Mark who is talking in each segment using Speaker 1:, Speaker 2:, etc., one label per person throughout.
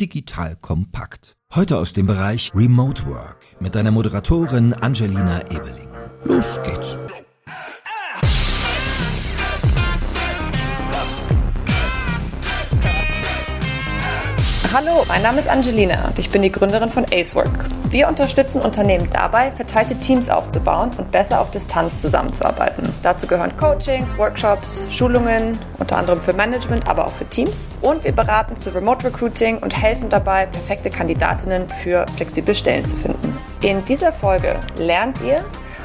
Speaker 1: digital kompakt. Heute aus dem Bereich Remote Work mit deiner Moderatorin Angelina Ebeling. Los geht's.
Speaker 2: Hallo, mein Name ist Angelina und ich bin die Gründerin von Acework. Wir unterstützen Unternehmen dabei, verteilte Teams aufzubauen und besser auf Distanz zusammenzuarbeiten. Dazu gehören Coachings, Workshops, Schulungen, unter anderem für Management, aber auch für Teams. Und wir beraten zu Remote Recruiting und helfen dabei, perfekte Kandidatinnen für flexible Stellen zu finden. In dieser Folge lernt ihr,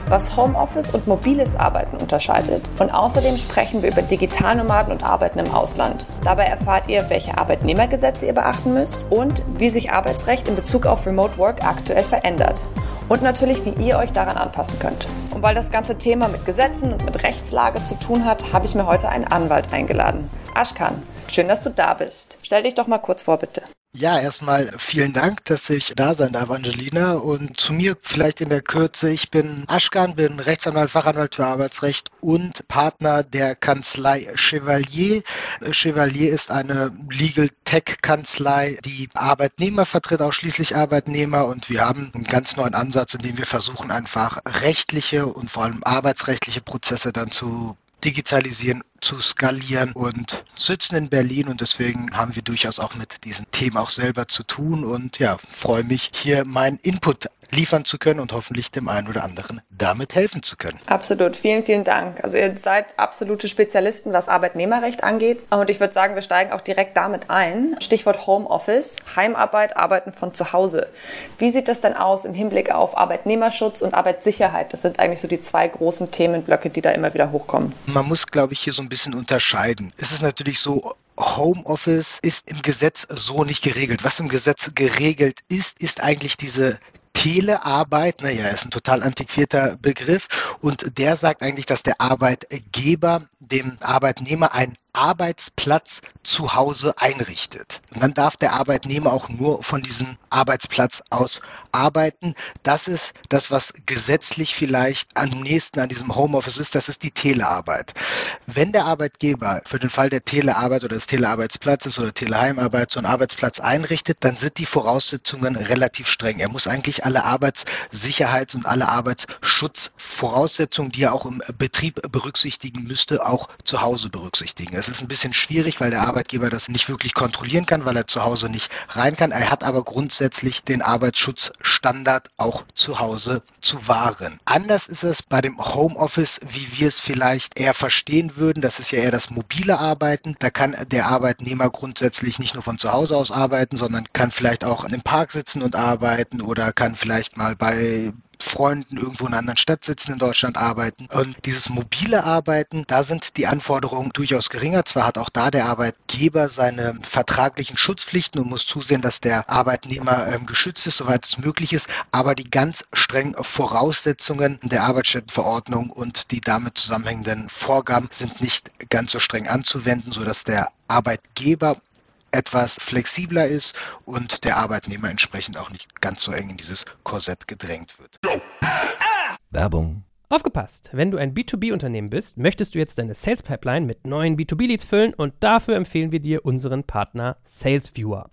Speaker 2: was Homeoffice und mobiles Arbeiten unterscheidet. Und außerdem sprechen wir über Digitalnomaden und Arbeiten im Ausland. Dabei erfahrt ihr, welche Arbeitnehmergesetze ihr beachten müsst und wie sich Arbeitsrecht in Bezug auf Remote Work aktuell verändert. Und natürlich, wie ihr euch daran anpassen könnt. Und weil das ganze Thema mit Gesetzen und mit Rechtslage zu tun hat, habe ich mir heute einen Anwalt eingeladen. Ashkan, schön, dass du da bist. Stell dich doch mal kurz vor, bitte.
Speaker 3: Ja, erstmal vielen Dank, dass ich da sein darf, Angelina. Und zu mir vielleicht in der Kürze. Ich bin Aschkan, bin Rechtsanwalt, Fachanwalt für Arbeitsrecht und Partner der Kanzlei Chevalier. Chevalier ist eine Legal Tech Kanzlei, die Arbeitnehmer vertritt, ausschließlich Arbeitnehmer. Und wir haben einen ganz neuen Ansatz, in dem wir versuchen, einfach rechtliche und vor allem arbeitsrechtliche Prozesse dann zu digitalisieren, zu skalieren und sitzen in Berlin. Und deswegen haben wir durchaus auch mit diesen Themen auch selber zu tun. Und ja, freue mich hier meinen Input liefern zu können und hoffentlich dem einen oder anderen damit helfen zu können.
Speaker 2: Absolut, vielen, vielen Dank. Also ihr seid absolute Spezialisten, was Arbeitnehmerrecht angeht. Und ich würde sagen, wir steigen auch direkt damit ein. Stichwort Homeoffice, Heimarbeit, Arbeiten von zu Hause. Wie sieht das denn aus im Hinblick auf Arbeitnehmerschutz und Arbeitssicherheit? Das sind eigentlich so die zwei großen Themenblöcke, die da immer wieder hochkommen.
Speaker 3: Man muss, glaube ich, hier so ein bisschen unterscheiden. Es ist natürlich so, Homeoffice ist im Gesetz so nicht geregelt. Was im Gesetz geregelt ist, ist eigentlich diese Telearbeit, naja, ist ein total antiquierter Begriff. Und der sagt eigentlich, dass der Arbeitgeber dem Arbeitnehmer einen Arbeitsplatz zu Hause einrichtet. Und dann darf der Arbeitnehmer auch nur von diesem Arbeitsplatz aus arbeiten. Das ist das, was gesetzlich vielleicht am nächsten an diesem Homeoffice ist. Das ist die Telearbeit. Wenn der Arbeitgeber für den Fall der Telearbeit oder des Telearbeitsplatzes oder Teleheimarbeit so einen Arbeitsplatz einrichtet, dann sind die Voraussetzungen relativ streng. Er muss eigentlich alle Arbeitssicherheits- und alle Arbeitsschutzvoraussetzungen, die er auch im Betrieb berücksichtigen müsste, auch zu Hause berücksichtigen. Es ist ein bisschen schwierig, weil der Arbeitgeber das nicht wirklich kontrollieren kann, weil er zu Hause nicht rein kann. Er hat aber grundsätzlich den Arbeitsschutzstandard auch zu Hause zu wahren. Anders ist es bei dem Homeoffice, wie wir es vielleicht eher verstehen würden. Das ist ja eher das mobile Arbeiten. Da kann der Arbeitnehmer grundsätzlich nicht nur von zu Hause aus arbeiten, sondern kann vielleicht auch im Park sitzen und arbeiten oder kann vielleicht mal bei Freunden irgendwo in einer anderen Stadt sitzen, in Deutschland arbeiten. Und dieses mobile Arbeiten, da sind die Anforderungen durchaus geringer. Zwar hat auch da der Arbeitgeber seine vertraglichen Schutzpflichten und muss zusehen, dass der Arbeitnehmer ähm, geschützt ist, soweit es möglich ist, aber die ganz strengen Voraussetzungen der Arbeitsstättenverordnung und die damit zusammenhängenden Vorgaben sind nicht ganz so streng anzuwenden, sodass der Arbeitgeber etwas flexibler ist und der Arbeitnehmer entsprechend auch nicht ganz so eng in dieses Korsett gedrängt wird.
Speaker 1: Werbung.
Speaker 4: Aufgepasst! Wenn du ein B2B-Unternehmen bist, möchtest du jetzt deine Sales Pipeline mit neuen B2B-Leads füllen und dafür empfehlen wir dir unseren Partner SalesViewer.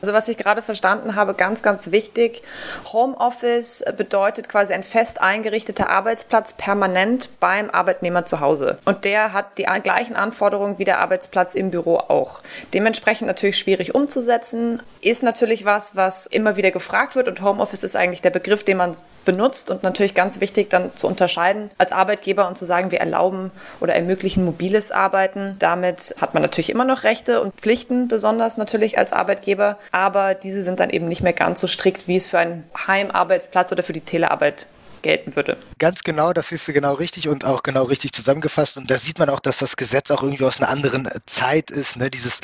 Speaker 2: Also was ich gerade verstanden habe, ganz, ganz wichtig, Homeoffice bedeutet quasi ein fest eingerichteter Arbeitsplatz permanent beim Arbeitnehmer zu Hause. Und der hat die gleichen Anforderungen wie der Arbeitsplatz im Büro auch. Dementsprechend natürlich schwierig umzusetzen, ist natürlich was, was immer wieder gefragt wird und Homeoffice ist eigentlich der Begriff, den man benutzt und natürlich ganz wichtig dann zu unterscheiden als Arbeitgeber und zu sagen, wir erlauben oder ermöglichen mobiles Arbeiten. Damit hat man natürlich immer noch Rechte und Pflichten, besonders natürlich als Arbeitgeber, aber diese sind dann eben nicht mehr ganz so strikt, wie es für einen Heimarbeitsplatz oder für die Telearbeit gelten würde.
Speaker 3: Ganz genau, das ist genau richtig und auch genau richtig zusammengefasst. Und da sieht man auch, dass das Gesetz auch irgendwie aus einer anderen Zeit ist. Ne? Dieses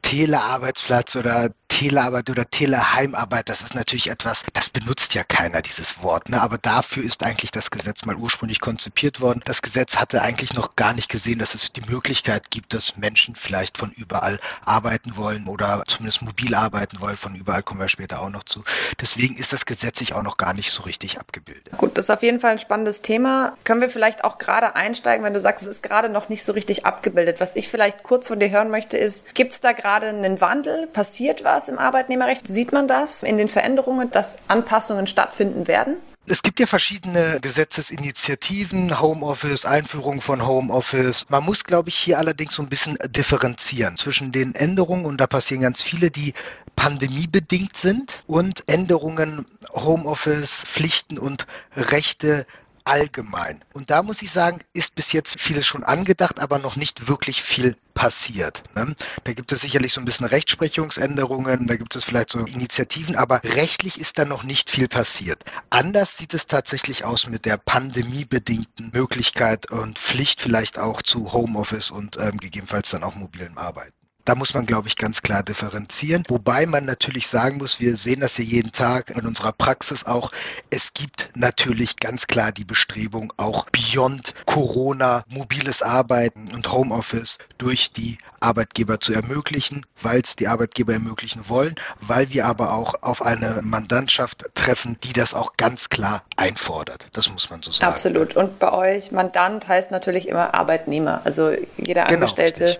Speaker 3: Telearbeitsplatz oder Telearbeit oder Teleheimarbeit, das ist natürlich etwas, das benutzt ja keiner, dieses Wort. Ne? Aber dafür ist eigentlich das Gesetz mal ursprünglich konzipiert worden. Das Gesetz hatte eigentlich noch gar nicht gesehen, dass es die Möglichkeit gibt, dass Menschen vielleicht von überall arbeiten wollen oder zumindest mobil arbeiten wollen. Von überall kommen wir später auch noch zu. Deswegen ist das Gesetz sich auch noch gar nicht so richtig abgebildet.
Speaker 2: Gut, das ist auf jeden Fall ein spannendes Thema. Können wir vielleicht auch gerade einsteigen, wenn du sagst, es ist gerade noch nicht so richtig abgebildet. Was ich vielleicht kurz von dir hören möchte, ist, gibt es da gerade einen Wandel? Passiert was? Im Arbeitnehmerrecht? Sieht man das in den Veränderungen, dass Anpassungen stattfinden werden?
Speaker 3: Es gibt ja verschiedene Gesetzesinitiativen, Homeoffice, Einführung von Homeoffice. Man muss, glaube ich, hier allerdings so ein bisschen differenzieren zwischen den Änderungen, und da passieren ganz viele, die pandemiebedingt sind, und Änderungen, Homeoffice, Pflichten und Rechte allgemein. Und da muss ich sagen, ist bis jetzt vieles schon angedacht, aber noch nicht wirklich viel passiert. Ne? Da gibt es sicherlich so ein bisschen Rechtsprechungsänderungen, da gibt es vielleicht so Initiativen, aber rechtlich ist da noch nicht viel passiert. Anders sieht es tatsächlich aus mit der pandemiebedingten Möglichkeit und Pflicht vielleicht auch zu Homeoffice und ähm, gegebenenfalls dann auch mobilen Arbeiten. Da muss man, glaube ich, ganz klar differenzieren. Wobei man natürlich sagen muss, wir sehen das ja jeden Tag in unserer Praxis auch. Es gibt natürlich ganz klar die Bestrebung, auch beyond Corona mobiles Arbeiten und Homeoffice durch die Arbeitgeber zu ermöglichen, weil es die Arbeitgeber ermöglichen wollen, weil wir aber auch auf eine Mandantschaft treffen, die das auch ganz klar einfordert. Das muss man so sagen.
Speaker 2: Absolut. Und bei euch, Mandant heißt natürlich immer Arbeitnehmer. Also jeder genau, Angestellte.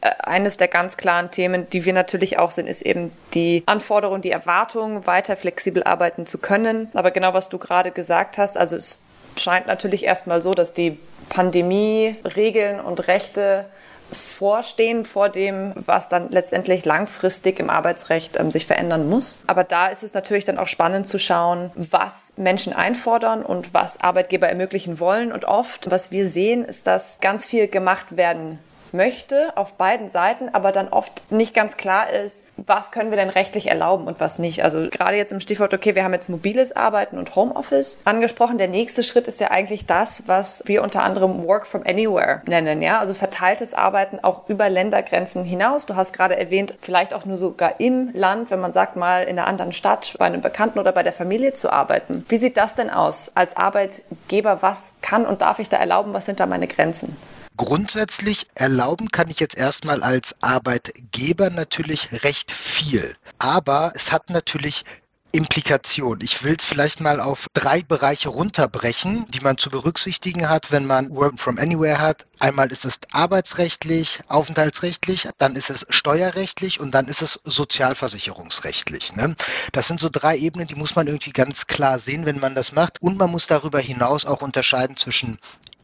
Speaker 2: Genau, eines der ganz ganz klaren Themen, die wir natürlich auch sind, ist eben die Anforderung, die Erwartung, weiter flexibel arbeiten zu können. Aber genau was du gerade gesagt hast, also es scheint natürlich erstmal so, dass die Pandemie Regeln und Rechte vorstehen vor dem, was dann letztendlich langfristig im Arbeitsrecht ähm, sich verändern muss. Aber da ist es natürlich dann auch spannend zu schauen, was Menschen einfordern und was Arbeitgeber ermöglichen wollen. Und oft, was wir sehen, ist, dass ganz viel gemacht werden möchte auf beiden Seiten, aber dann oft nicht ganz klar ist, was können wir denn rechtlich erlauben und was nicht. Also gerade jetzt im Stichwort, okay, wir haben jetzt mobiles Arbeiten und Homeoffice angesprochen. Der nächste Schritt ist ja eigentlich das, was wir unter anderem Work from Anywhere nennen, ja, also verteiltes Arbeiten auch über Ländergrenzen hinaus. Du hast gerade erwähnt, vielleicht auch nur sogar im Land, wenn man sagt mal in einer anderen Stadt, bei einem Bekannten oder bei der Familie zu arbeiten. Wie sieht das denn aus als Arbeitgeber? Was kann und darf ich da erlauben? Was sind da meine Grenzen?
Speaker 3: Grundsätzlich erlauben kann ich jetzt erstmal als Arbeitgeber natürlich recht viel. Aber es hat natürlich Implikation. Ich will es vielleicht mal auf drei Bereiche runterbrechen, die man zu berücksichtigen hat, wenn man Work from Anywhere hat. Einmal ist es arbeitsrechtlich, aufenthaltsrechtlich, dann ist es steuerrechtlich und dann ist es sozialversicherungsrechtlich. Ne? Das sind so drei Ebenen, die muss man irgendwie ganz klar sehen, wenn man das macht. Und man muss darüber hinaus auch unterscheiden zwischen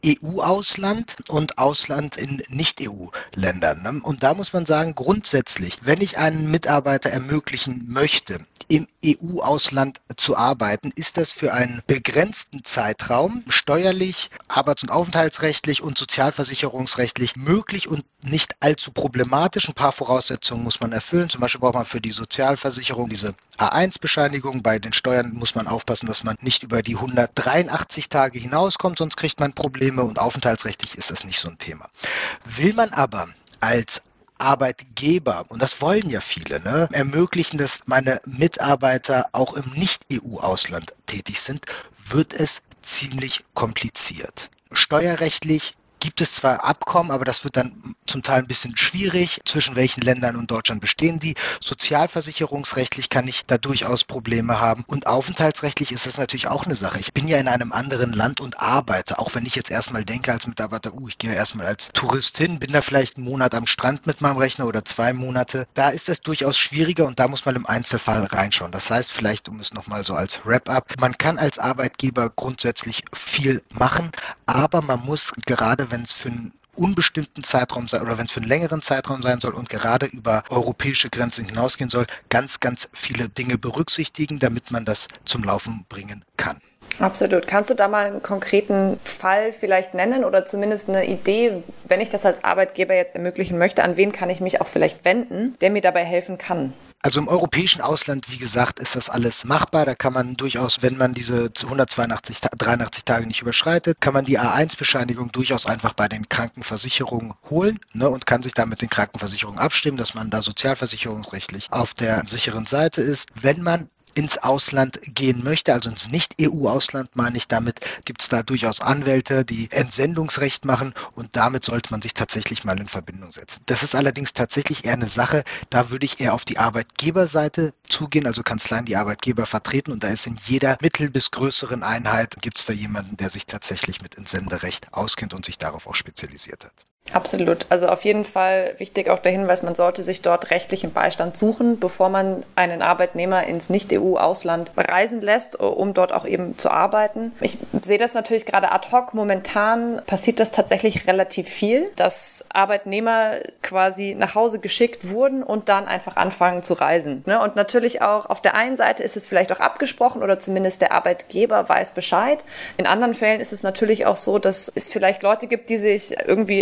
Speaker 3: EU-Ausland und Ausland in Nicht-EU-Ländern. Ne? Und da muss man sagen, grundsätzlich, wenn ich einen Mitarbeiter ermöglichen möchte, im EU-Ausland zu arbeiten, ist das für einen begrenzten Zeitraum steuerlich, arbeits- und aufenthaltsrechtlich und sozialversicherungsrechtlich möglich und nicht allzu problematisch. Ein paar Voraussetzungen muss man erfüllen. Zum Beispiel braucht man für die Sozialversicherung diese A1-Bescheinigung. Bei den Steuern muss man aufpassen, dass man nicht über die 183 Tage hinauskommt, sonst kriegt man Probleme und aufenthaltsrechtlich ist das nicht so ein Thema. Will man aber als Arbeitgeber, und das wollen ja viele, ne, ermöglichen, dass meine Mitarbeiter auch im Nicht-EU-Ausland tätig sind, wird es ziemlich kompliziert. Steuerrechtlich gibt es zwar Abkommen, aber das wird dann zum Teil ein bisschen schwierig. Zwischen welchen Ländern und Deutschland bestehen die? Sozialversicherungsrechtlich kann ich da durchaus Probleme haben. Und aufenthaltsrechtlich ist das natürlich auch eine Sache. Ich bin ja in einem anderen Land und arbeite. Auch wenn ich jetzt erstmal denke als Mitarbeiter, uh, ich gehe erstmal als Tourist hin, bin da vielleicht einen Monat am Strand mit meinem Rechner oder zwei Monate. Da ist das durchaus schwieriger und da muss man im Einzelfall reinschauen. Das heißt, vielleicht, um es nochmal so als Wrap-up, man kann als Arbeitgeber grundsätzlich viel machen, aber man muss gerade wenn es für einen unbestimmten Zeitraum sein oder wenn es für einen längeren Zeitraum sein soll und gerade über europäische Grenzen hinausgehen soll, ganz, ganz viele Dinge berücksichtigen, damit man das zum Laufen bringen kann.
Speaker 2: Absolut. Kannst du da mal einen konkreten Fall vielleicht nennen oder zumindest eine Idee, wenn ich das als Arbeitgeber jetzt ermöglichen möchte, an wen kann ich mich auch vielleicht wenden, der mir dabei helfen kann?
Speaker 3: Also im europäischen Ausland, wie gesagt, ist das alles machbar. Da kann man durchaus, wenn man diese 182, 83 Tage nicht überschreitet, kann man die A1-Bescheinigung durchaus einfach bei den Krankenversicherungen holen ne, und kann sich dann mit den Krankenversicherungen abstimmen, dass man da sozialversicherungsrechtlich auf der sicheren Seite ist. Wenn man ins Ausland gehen möchte, also ins Nicht-EU-Ausland meine ich, damit gibt es da durchaus Anwälte, die Entsendungsrecht machen und damit sollte man sich tatsächlich mal in Verbindung setzen. Das ist allerdings tatsächlich eher eine Sache, da würde ich eher auf die Arbeitgeberseite zugehen, also Kanzleien die Arbeitgeber vertreten und da ist in jeder mittel- bis größeren Einheit gibt es da jemanden, der sich tatsächlich mit Entsenderecht auskennt und sich darauf auch spezialisiert hat.
Speaker 2: Absolut. Also auf jeden Fall wichtig auch der Hinweis, man sollte sich dort rechtlichen Beistand suchen, bevor man einen Arbeitnehmer ins Nicht-EU-Ausland reisen lässt, um dort auch eben zu arbeiten. Ich sehe das natürlich gerade ad hoc. Momentan passiert das tatsächlich relativ viel, dass Arbeitnehmer quasi nach Hause geschickt wurden und dann einfach anfangen zu reisen. Ne? Und natürlich auch auf der einen Seite ist es vielleicht auch abgesprochen oder zumindest der Arbeitgeber weiß Bescheid. In anderen Fällen ist es natürlich auch so, dass es vielleicht Leute gibt, die sich irgendwie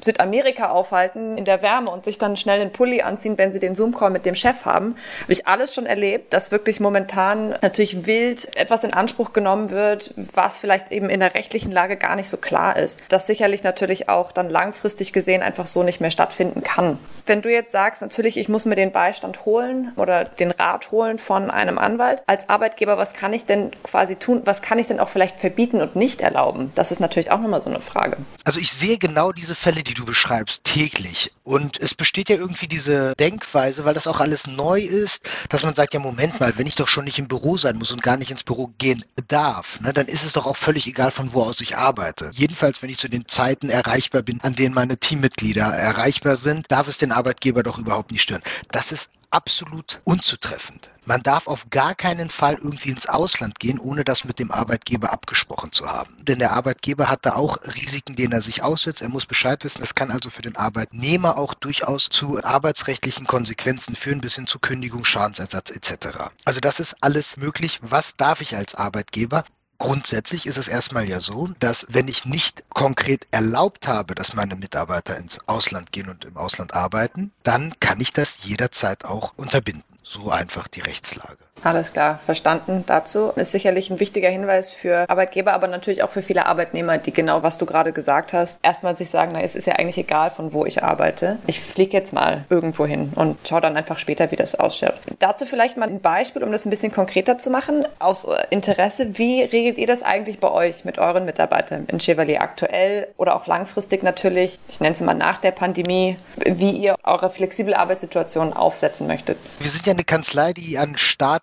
Speaker 2: Südamerika aufhalten, in der Wärme und sich dann schnell einen Pulli anziehen, wenn sie den Zoom-Call mit dem Chef haben. Habe ich alles schon erlebt, dass wirklich momentan natürlich wild etwas in Anspruch genommen wird, was vielleicht eben in der rechtlichen Lage gar nicht so klar ist. Das sicherlich natürlich auch dann langfristig gesehen einfach so nicht mehr stattfinden kann. Wenn du jetzt sagst, natürlich, ich muss mir den Beistand holen oder den Rat holen von einem Anwalt, als Arbeitgeber, was kann ich denn quasi tun? Was kann ich denn auch vielleicht verbieten und nicht erlauben? Das ist natürlich auch nochmal so eine Frage.
Speaker 3: Also ich sehe genau diese Fälle, die du beschreibst, täglich. Und es besteht ja irgendwie diese Denkweise, weil das auch alles neu ist, dass man sagt, ja, Moment mal, wenn ich doch schon nicht im Büro sein muss und gar nicht ins Büro gehen darf, ne, dann ist es doch auch völlig egal, von wo aus ich arbeite. Jedenfalls, wenn ich zu den Zeiten erreichbar bin, an denen meine Teammitglieder erreichbar sind, darf es den Arbeitgeber doch überhaupt nicht stören. Das ist absolut unzutreffend. Man darf auf gar keinen Fall irgendwie ins Ausland gehen, ohne das mit dem Arbeitgeber abgesprochen zu haben. Denn der Arbeitgeber hat da auch Risiken, denen er sich aussetzt. Er muss Bescheid wissen. Das kann also für den Arbeitnehmer auch durchaus zu arbeitsrechtlichen Konsequenzen führen, bis hin zu Kündigung, Schadensersatz etc. Also das ist alles möglich. Was darf ich als Arbeitgeber? Grundsätzlich ist es erstmal ja so, dass wenn ich nicht konkret erlaubt habe, dass meine Mitarbeiter ins Ausland gehen und im Ausland arbeiten, dann kann ich das jederzeit auch unterbinden. So einfach die Rechtslage.
Speaker 2: Alles klar, verstanden dazu. Ist sicherlich ein wichtiger Hinweis für Arbeitgeber, aber natürlich auch für viele Arbeitnehmer, die genau, was du gerade gesagt hast, erstmal sich sagen, na, es ist ja eigentlich egal, von wo ich arbeite. Ich fliege jetzt mal irgendwo hin und schaue dann einfach später, wie das ausschaut. Dazu vielleicht mal ein Beispiel, um das ein bisschen konkreter zu machen. Aus Interesse, wie regelt ihr das eigentlich bei euch mit euren Mitarbeitern in Chevalier aktuell oder auch langfristig natürlich, ich nenne es mal nach der Pandemie, wie ihr eure flexible Arbeitssituation aufsetzen möchtet?
Speaker 3: Wir sind ja eine Kanzlei, die an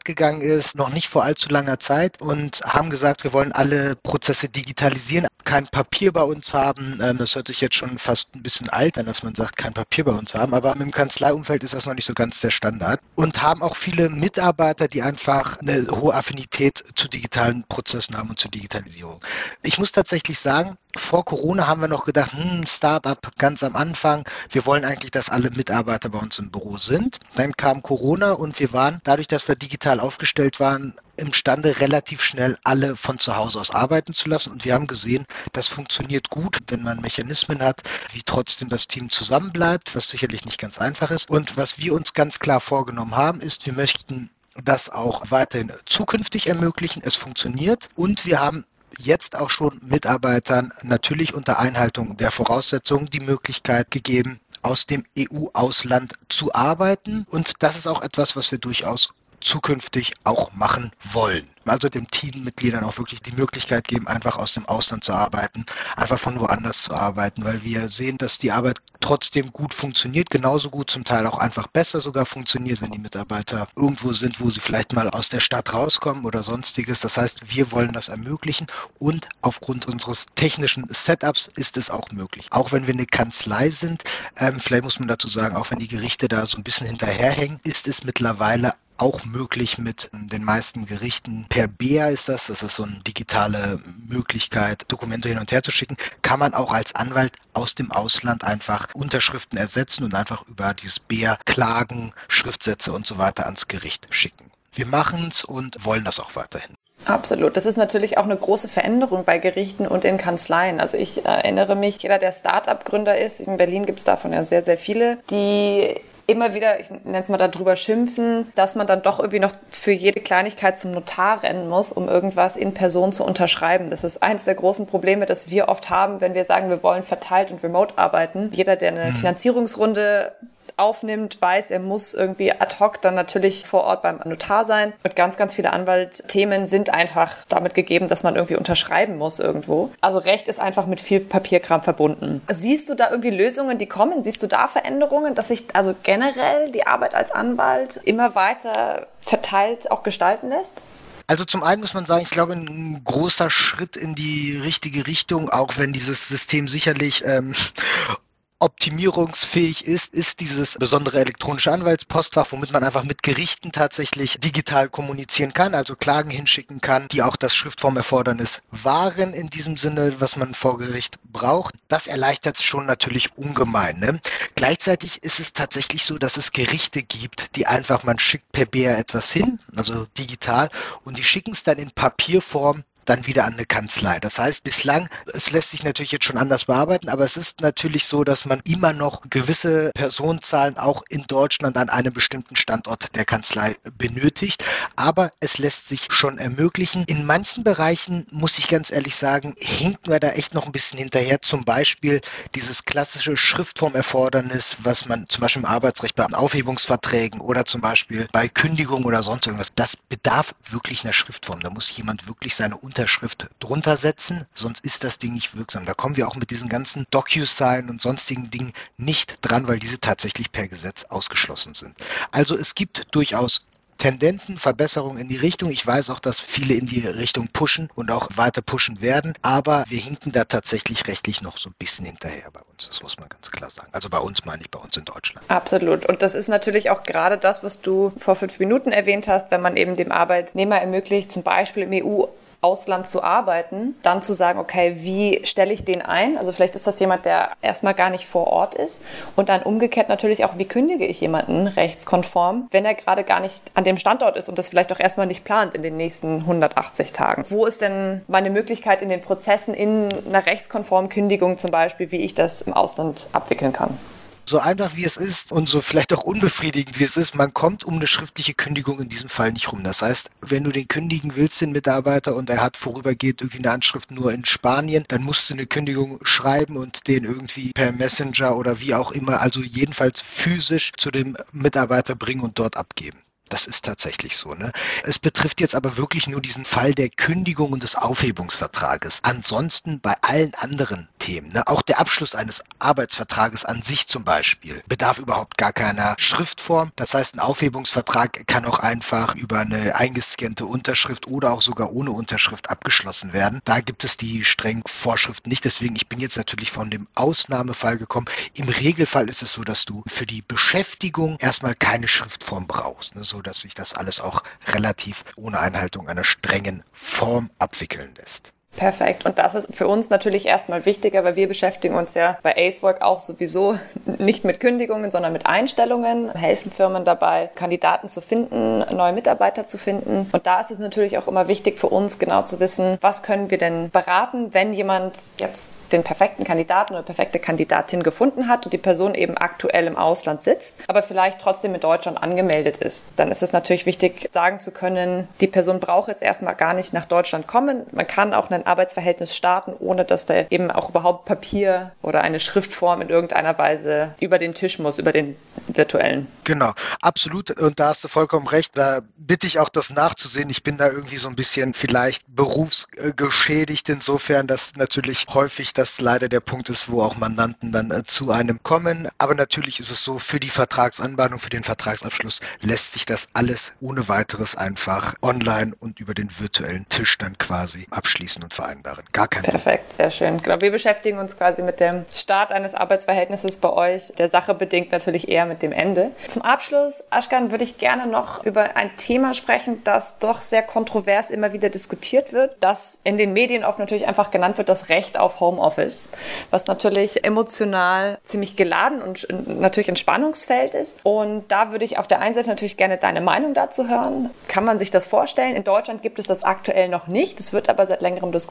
Speaker 3: Start gegangen ist, noch nicht vor allzu langer Zeit und haben gesagt, wir wollen alle Prozesse digitalisieren, kein Papier bei uns haben. Ähm, das hört sich jetzt schon fast ein bisschen alt an, dass man sagt, kein Papier bei uns haben, aber im Kanzleiumfeld ist das noch nicht so ganz der Standard und haben auch viele Mitarbeiter, die einfach eine hohe Affinität zu digitalen Prozessen haben und zur Digitalisierung. Ich muss tatsächlich sagen, vor Corona haben wir noch gedacht, hm, Startup ganz am Anfang, wir wollen eigentlich, dass alle Mitarbeiter bei uns im Büro sind. Dann kam Corona und wir waren, dadurch, dass wir digital aufgestellt waren, imstande, relativ schnell alle von zu Hause aus arbeiten zu lassen. Und wir haben gesehen, das funktioniert gut, wenn man Mechanismen hat, wie trotzdem das Team zusammenbleibt, was sicherlich nicht ganz einfach ist. Und was wir uns ganz klar vorgenommen haben, ist, wir möchten das auch weiterhin zukünftig ermöglichen. Es funktioniert und wir haben jetzt auch schon Mitarbeitern natürlich unter Einhaltung der Voraussetzungen die Möglichkeit gegeben, aus dem EU-Ausland zu arbeiten. Und das ist auch etwas, was wir durchaus zukünftig auch machen wollen also den Teammitgliedern auch wirklich die Möglichkeit geben, einfach aus dem Ausland zu arbeiten, einfach von woanders zu arbeiten, weil wir sehen, dass die Arbeit trotzdem gut funktioniert, genauso gut zum Teil auch einfach besser sogar funktioniert, wenn die Mitarbeiter irgendwo sind, wo sie vielleicht mal aus der Stadt rauskommen oder sonstiges. Das heißt, wir wollen das ermöglichen und aufgrund unseres technischen Setups ist es auch möglich. Auch wenn wir eine Kanzlei sind, ähm, vielleicht muss man dazu sagen, auch wenn die Gerichte da so ein bisschen hinterherhängen, ist es mittlerweile auch möglich mit den meisten Gerichten. Per BEA ist das, das ist so eine digitale Möglichkeit, Dokumente hin und her zu schicken, kann man auch als Anwalt aus dem Ausland einfach Unterschriften ersetzen und einfach über dieses BEA Klagen, Schriftsätze und so weiter ans Gericht schicken. Wir machen es und wollen das auch weiterhin.
Speaker 2: Absolut. Das ist natürlich auch eine große Veränderung bei Gerichten und in Kanzleien. Also ich erinnere mich, jeder, der Start-up-Gründer ist, in Berlin gibt es davon ja sehr, sehr viele, die immer wieder, ich nenne es mal darüber schimpfen, dass man dann doch irgendwie noch für jede Kleinigkeit zum Notar rennen muss, um irgendwas in Person zu unterschreiben. Das ist eines der großen Probleme, das wir oft haben, wenn wir sagen, wir wollen verteilt und remote arbeiten. Jeder, der eine mhm. Finanzierungsrunde aufnimmt, weiß, er muss irgendwie ad hoc dann natürlich vor Ort beim Notar sein. Und ganz, ganz viele Anwaltthemen sind einfach damit gegeben, dass man irgendwie unterschreiben muss irgendwo. Also Recht ist einfach mit viel Papierkram verbunden. Siehst du da irgendwie Lösungen, die kommen? Siehst du da Veränderungen, dass sich also generell die Arbeit als Anwalt immer weiter verteilt auch gestalten lässt?
Speaker 3: Also zum einen muss man sagen, ich glaube, ein großer Schritt in die richtige Richtung, auch wenn dieses System sicherlich ähm, optimierungsfähig ist, ist dieses besondere elektronische Anwaltspostfach, womit man einfach mit Gerichten tatsächlich digital kommunizieren kann, also Klagen hinschicken kann, die auch das Schriftformerfordernis wahren in diesem Sinne, was man vor Gericht braucht. Das erleichtert es schon natürlich ungemein. Ne? Gleichzeitig ist es tatsächlich so, dass es Gerichte gibt, die einfach, man schickt per BR etwas hin, also digital, und die schicken es dann in Papierform dann wieder an eine Kanzlei. Das heißt, bislang, es lässt sich natürlich jetzt schon anders bearbeiten, aber es ist natürlich so, dass man immer noch gewisse Personenzahlen auch in Deutschland an einem bestimmten Standort der Kanzlei benötigt. Aber es lässt sich schon ermöglichen. In manchen Bereichen, muss ich ganz ehrlich sagen, hinken wir da echt noch ein bisschen hinterher. Zum Beispiel dieses klassische Schriftformerfordernis, was man zum Beispiel im Arbeitsrecht bei Aufhebungsverträgen oder zum Beispiel bei Kündigung oder sonst irgendwas, das bedarf wirklich einer Schriftform. Da muss jemand wirklich seine Unterschrift drunter setzen, sonst ist das Ding nicht wirksam. Da kommen wir auch mit diesen ganzen DocuSign und sonstigen Dingen nicht dran, weil diese tatsächlich per Gesetz ausgeschlossen sind. Also es gibt durchaus Tendenzen, Verbesserungen in die Richtung. Ich weiß auch, dass viele in die Richtung pushen und auch weiter pushen werden, aber wir hinken da tatsächlich rechtlich noch so ein bisschen hinterher bei uns. Das muss man ganz klar sagen. Also bei uns meine ich, bei uns in Deutschland.
Speaker 2: Absolut. Und das ist natürlich auch gerade das, was du vor fünf Minuten erwähnt hast, wenn man eben dem Arbeitnehmer ermöglicht, zum Beispiel im EU Ausland zu arbeiten, dann zu sagen, okay, wie stelle ich den ein? Also vielleicht ist das jemand, der erstmal gar nicht vor Ort ist und dann umgekehrt natürlich auch, wie kündige ich jemanden rechtskonform, wenn er gerade gar nicht an dem Standort ist und das vielleicht auch erstmal nicht plant in den nächsten 180 Tagen. Wo ist denn meine Möglichkeit in den Prozessen in einer rechtskonformen Kündigung zum Beispiel, wie ich das im Ausland abwickeln kann?
Speaker 3: So einfach wie es ist und so vielleicht auch unbefriedigend wie es ist, man kommt um eine schriftliche Kündigung in diesem Fall nicht rum. Das heißt, wenn du den kündigen willst, den Mitarbeiter, und er hat vorübergehend irgendwie eine Anschrift nur in Spanien, dann musst du eine Kündigung schreiben und den irgendwie per Messenger oder wie auch immer, also jedenfalls physisch zu dem Mitarbeiter bringen und dort abgeben. Das ist tatsächlich so. Ne? Es betrifft jetzt aber wirklich nur diesen Fall der Kündigung und des Aufhebungsvertrages. Ansonsten bei allen anderen Themen, ne, auch der Abschluss eines Arbeitsvertrages an sich zum Beispiel, bedarf überhaupt gar keiner Schriftform. Das heißt, ein Aufhebungsvertrag kann auch einfach über eine eingescannte Unterschrift oder auch sogar ohne Unterschrift abgeschlossen werden. Da gibt es die strengen Vorschriften nicht. Deswegen, ich bin jetzt natürlich von dem Ausnahmefall gekommen. Im Regelfall ist es so, dass du für die Beschäftigung erstmal keine Schriftform brauchst. Ne? so dass sich das alles auch relativ ohne Einhaltung einer strengen Form abwickeln lässt.
Speaker 2: Perfekt. Und das ist für uns natürlich erstmal wichtiger, weil wir beschäftigen uns ja bei Acework auch sowieso nicht mit Kündigungen, sondern mit Einstellungen, helfen Firmen dabei, Kandidaten zu finden, neue Mitarbeiter zu finden. Und da ist es natürlich auch immer wichtig für uns genau zu wissen, was können wir denn beraten, wenn jemand jetzt den perfekten Kandidaten oder perfekte Kandidatin gefunden hat und die Person eben aktuell im Ausland sitzt, aber vielleicht trotzdem in Deutschland angemeldet ist. Dann ist es natürlich wichtig, sagen zu können, die Person braucht jetzt erstmal gar nicht nach Deutschland kommen. Man kann auch einen ein Arbeitsverhältnis starten, ohne dass da eben auch überhaupt Papier oder eine Schriftform in irgendeiner Weise über den Tisch muss, über den virtuellen.
Speaker 3: Genau, absolut. Und da hast du vollkommen recht. Da bitte ich auch das nachzusehen. Ich bin da irgendwie so ein bisschen vielleicht berufsgeschädigt insofern, dass natürlich häufig das leider der Punkt ist, wo auch Mandanten dann äh, zu einem kommen. Aber natürlich ist es so, für die Vertragsanbahnung, für den Vertragsabschluss lässt sich das alles ohne weiteres einfach online und über den virtuellen Tisch dann quasi abschließen und vereinbaren. Gar kein
Speaker 2: Perfekt, sehr schön. Genau, wir beschäftigen uns quasi mit dem Start eines Arbeitsverhältnisses bei euch. Der Sache bedingt natürlich eher mit dem Ende. Zum Abschluss, Aschkan, würde ich gerne noch über ein Thema sprechen, das doch sehr kontrovers immer wieder diskutiert wird, das in den Medien oft natürlich einfach genannt wird, das Recht auf Homeoffice, was natürlich emotional ziemlich geladen und natürlich ein Spannungsfeld ist. Und da würde ich auf der einen Seite natürlich gerne deine Meinung dazu hören. Kann man sich das vorstellen? In Deutschland gibt es das aktuell noch nicht. Es wird aber seit längerem diskutiert.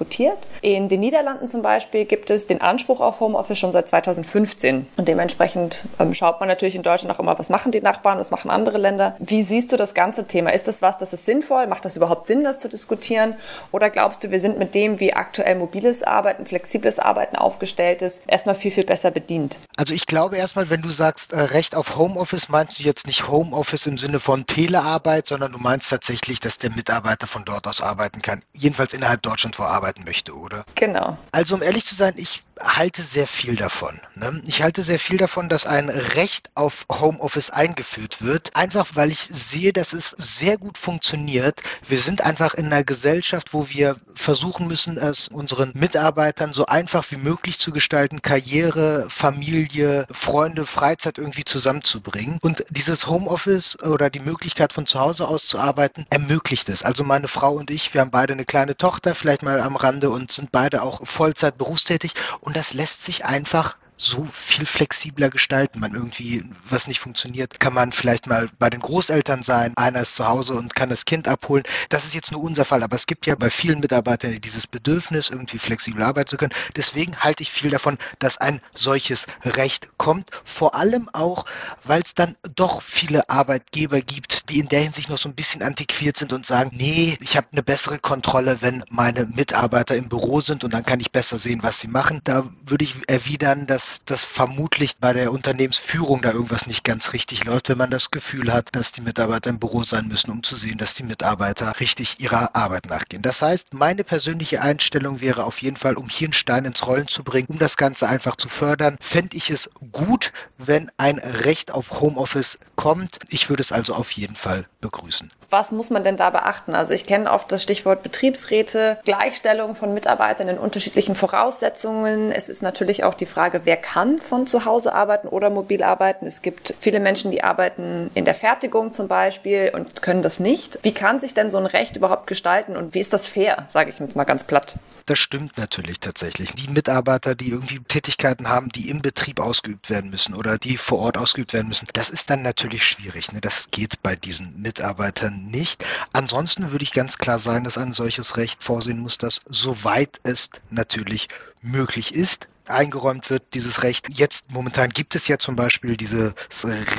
Speaker 2: In den Niederlanden zum Beispiel gibt es den Anspruch auf Homeoffice schon seit 2015. Und dementsprechend ähm, schaut man natürlich in Deutschland auch immer, was machen die Nachbarn, was machen andere Länder. Wie siehst du das ganze Thema? Ist das was, das ist sinnvoll? Macht das überhaupt Sinn, das zu diskutieren? Oder glaubst du, wir sind mit dem, wie aktuell mobiles Arbeiten, flexibles Arbeiten aufgestellt ist, erstmal viel, viel besser bedient?
Speaker 3: Also ich glaube erstmal, wenn du sagst, äh, Recht auf Homeoffice, meinst du jetzt nicht Homeoffice im Sinne von Telearbeit, sondern du meinst tatsächlich, dass der Mitarbeiter von dort aus arbeiten kann. Jedenfalls innerhalb Deutschland, wo er arbeiten möchte, oder?
Speaker 2: Genau.
Speaker 3: Also um ehrlich zu sein, ich halte sehr viel davon. Ne? Ich halte sehr viel davon, dass ein Recht auf Homeoffice eingeführt wird, einfach weil ich sehe, dass es sehr gut funktioniert. Wir sind einfach in einer Gesellschaft, wo wir versuchen müssen, es unseren Mitarbeitern so einfach wie möglich zu gestalten, Karriere, Familie, Freunde, Freizeit irgendwie zusammenzubringen. Und dieses Homeoffice oder die Möglichkeit von zu Hause aus zu arbeiten, ermöglicht es. Also meine Frau und ich, wir haben beide eine kleine Tochter, vielleicht mal am Rande und sind beide auch Vollzeit berufstätig und das lässt sich einfach so viel flexibler gestalten. Man irgendwie, was nicht funktioniert, kann man vielleicht mal bei den Großeltern sein. Einer ist zu Hause und kann das Kind abholen. Das ist jetzt nur unser Fall, aber es gibt ja bei vielen Mitarbeitern dieses Bedürfnis, irgendwie flexibel arbeiten zu können. Deswegen halte ich viel davon, dass ein solches Recht kommt. Vor allem auch, weil es dann doch viele Arbeitgeber gibt, die in der Hinsicht noch so ein bisschen antiquiert sind und sagen, nee, ich habe eine bessere Kontrolle, wenn meine Mitarbeiter im Büro sind und dann kann ich besser sehen, was sie machen. Da würde ich erwidern, dass dass vermutlich bei der Unternehmensführung da irgendwas nicht ganz richtig läuft, wenn man das Gefühl hat, dass die Mitarbeiter im Büro sein müssen, um zu sehen, dass die Mitarbeiter richtig ihrer Arbeit nachgehen. Das heißt, meine persönliche Einstellung wäre auf jeden Fall, um hier einen Stein ins Rollen zu bringen, um das Ganze einfach zu fördern, fände ich es gut, wenn ein Recht auf Homeoffice kommt. Ich würde es also auf jeden Fall begrüßen
Speaker 2: was muss man denn da beachten? Also ich kenne oft das Stichwort Betriebsräte, Gleichstellung von Mitarbeitern in unterschiedlichen Voraussetzungen. Es ist natürlich auch die Frage, wer kann von zu Hause arbeiten oder mobil arbeiten. Es gibt viele Menschen, die arbeiten in der Fertigung zum Beispiel und können das nicht. Wie kann sich denn so ein Recht überhaupt gestalten und wie ist das fair, sage ich jetzt mal ganz platt?
Speaker 3: Das stimmt natürlich tatsächlich. Die Mitarbeiter, die irgendwie Tätigkeiten haben, die im Betrieb ausgeübt werden müssen oder die vor Ort ausgeübt werden müssen, das ist dann natürlich schwierig. Ne? Das geht bei diesen Mitarbeitern nicht. Ansonsten würde ich ganz klar sagen, dass ein solches Recht vorsehen muss, dass soweit es natürlich möglich ist, eingeräumt wird, dieses Recht. Jetzt momentan gibt es ja zum Beispiel dieses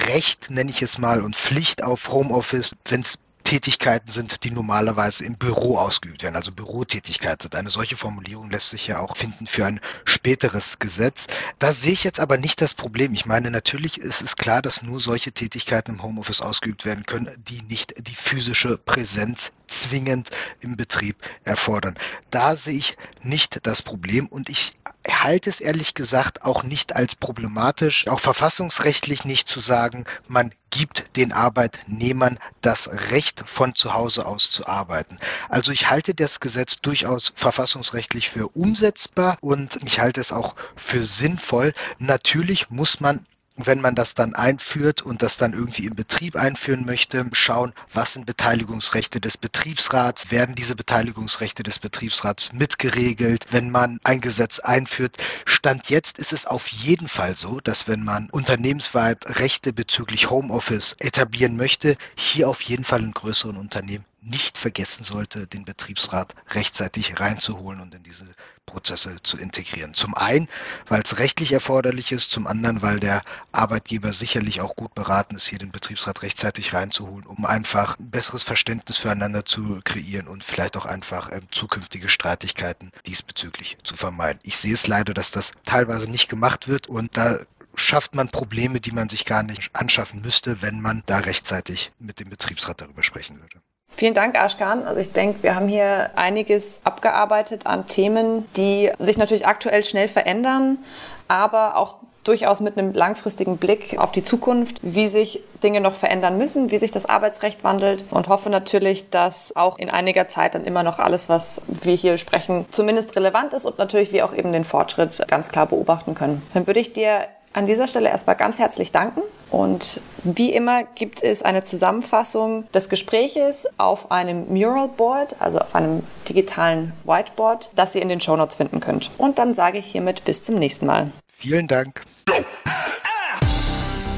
Speaker 3: Recht, nenne ich es mal, und Pflicht auf Homeoffice, wenn es Tätigkeiten sind, die normalerweise im Büro ausgeübt werden, also Bürotätigkeit sind. Eine solche Formulierung lässt sich ja auch finden für ein späteres Gesetz. Da sehe ich jetzt aber nicht das Problem. Ich meine, natürlich ist es klar, dass nur solche Tätigkeiten im Homeoffice ausgeübt werden können, die nicht die physische Präsenz zwingend im Betrieb erfordern. Da sehe ich nicht das Problem und ich halte es ehrlich gesagt auch nicht als problematisch, auch verfassungsrechtlich nicht zu sagen, man gibt den Arbeitnehmern das Recht von zu Hause aus zu arbeiten. Also ich halte das Gesetz durchaus verfassungsrechtlich für umsetzbar und ich halte es auch für sinnvoll. Natürlich muss man wenn man das dann einführt und das dann irgendwie im Betrieb einführen möchte, schauen, was sind Beteiligungsrechte des Betriebsrats, werden diese Beteiligungsrechte des Betriebsrats mitgeregelt, wenn man ein Gesetz einführt. Stand jetzt ist es auf jeden Fall so, dass wenn man unternehmensweit Rechte bezüglich Homeoffice etablieren möchte, hier auf jeden Fall in größeren Unternehmen nicht vergessen sollte, den Betriebsrat rechtzeitig reinzuholen und in diese Prozesse zu integrieren. Zum einen, weil es rechtlich erforderlich ist, zum anderen, weil der Arbeitgeber sicherlich auch gut beraten ist, hier den Betriebsrat rechtzeitig reinzuholen, um einfach ein besseres Verständnis füreinander zu kreieren und vielleicht auch einfach ähm, zukünftige Streitigkeiten diesbezüglich zu vermeiden. Ich sehe es leider, dass das teilweise nicht gemacht wird und da schafft man Probleme, die man sich gar nicht anschaffen müsste, wenn man da rechtzeitig mit dem Betriebsrat darüber sprechen würde.
Speaker 2: Vielen Dank, Ashkan. Also ich denke, wir haben hier einiges abgearbeitet an Themen, die sich natürlich aktuell schnell verändern, aber auch durchaus mit einem langfristigen Blick auf die Zukunft, wie sich Dinge noch verändern müssen, wie sich das Arbeitsrecht wandelt und hoffe natürlich, dass auch in einiger Zeit dann immer noch alles, was wir hier sprechen, zumindest relevant ist und natürlich wir auch eben den Fortschritt ganz klar beobachten können. Dann würde ich dir an dieser Stelle erstmal ganz herzlich danken. Und wie immer gibt es eine Zusammenfassung des Gespräches auf einem Mural Board, also auf einem digitalen Whiteboard, das ihr in den Show Notes finden könnt. Und dann sage ich hiermit bis zum nächsten Mal.
Speaker 3: Vielen Dank.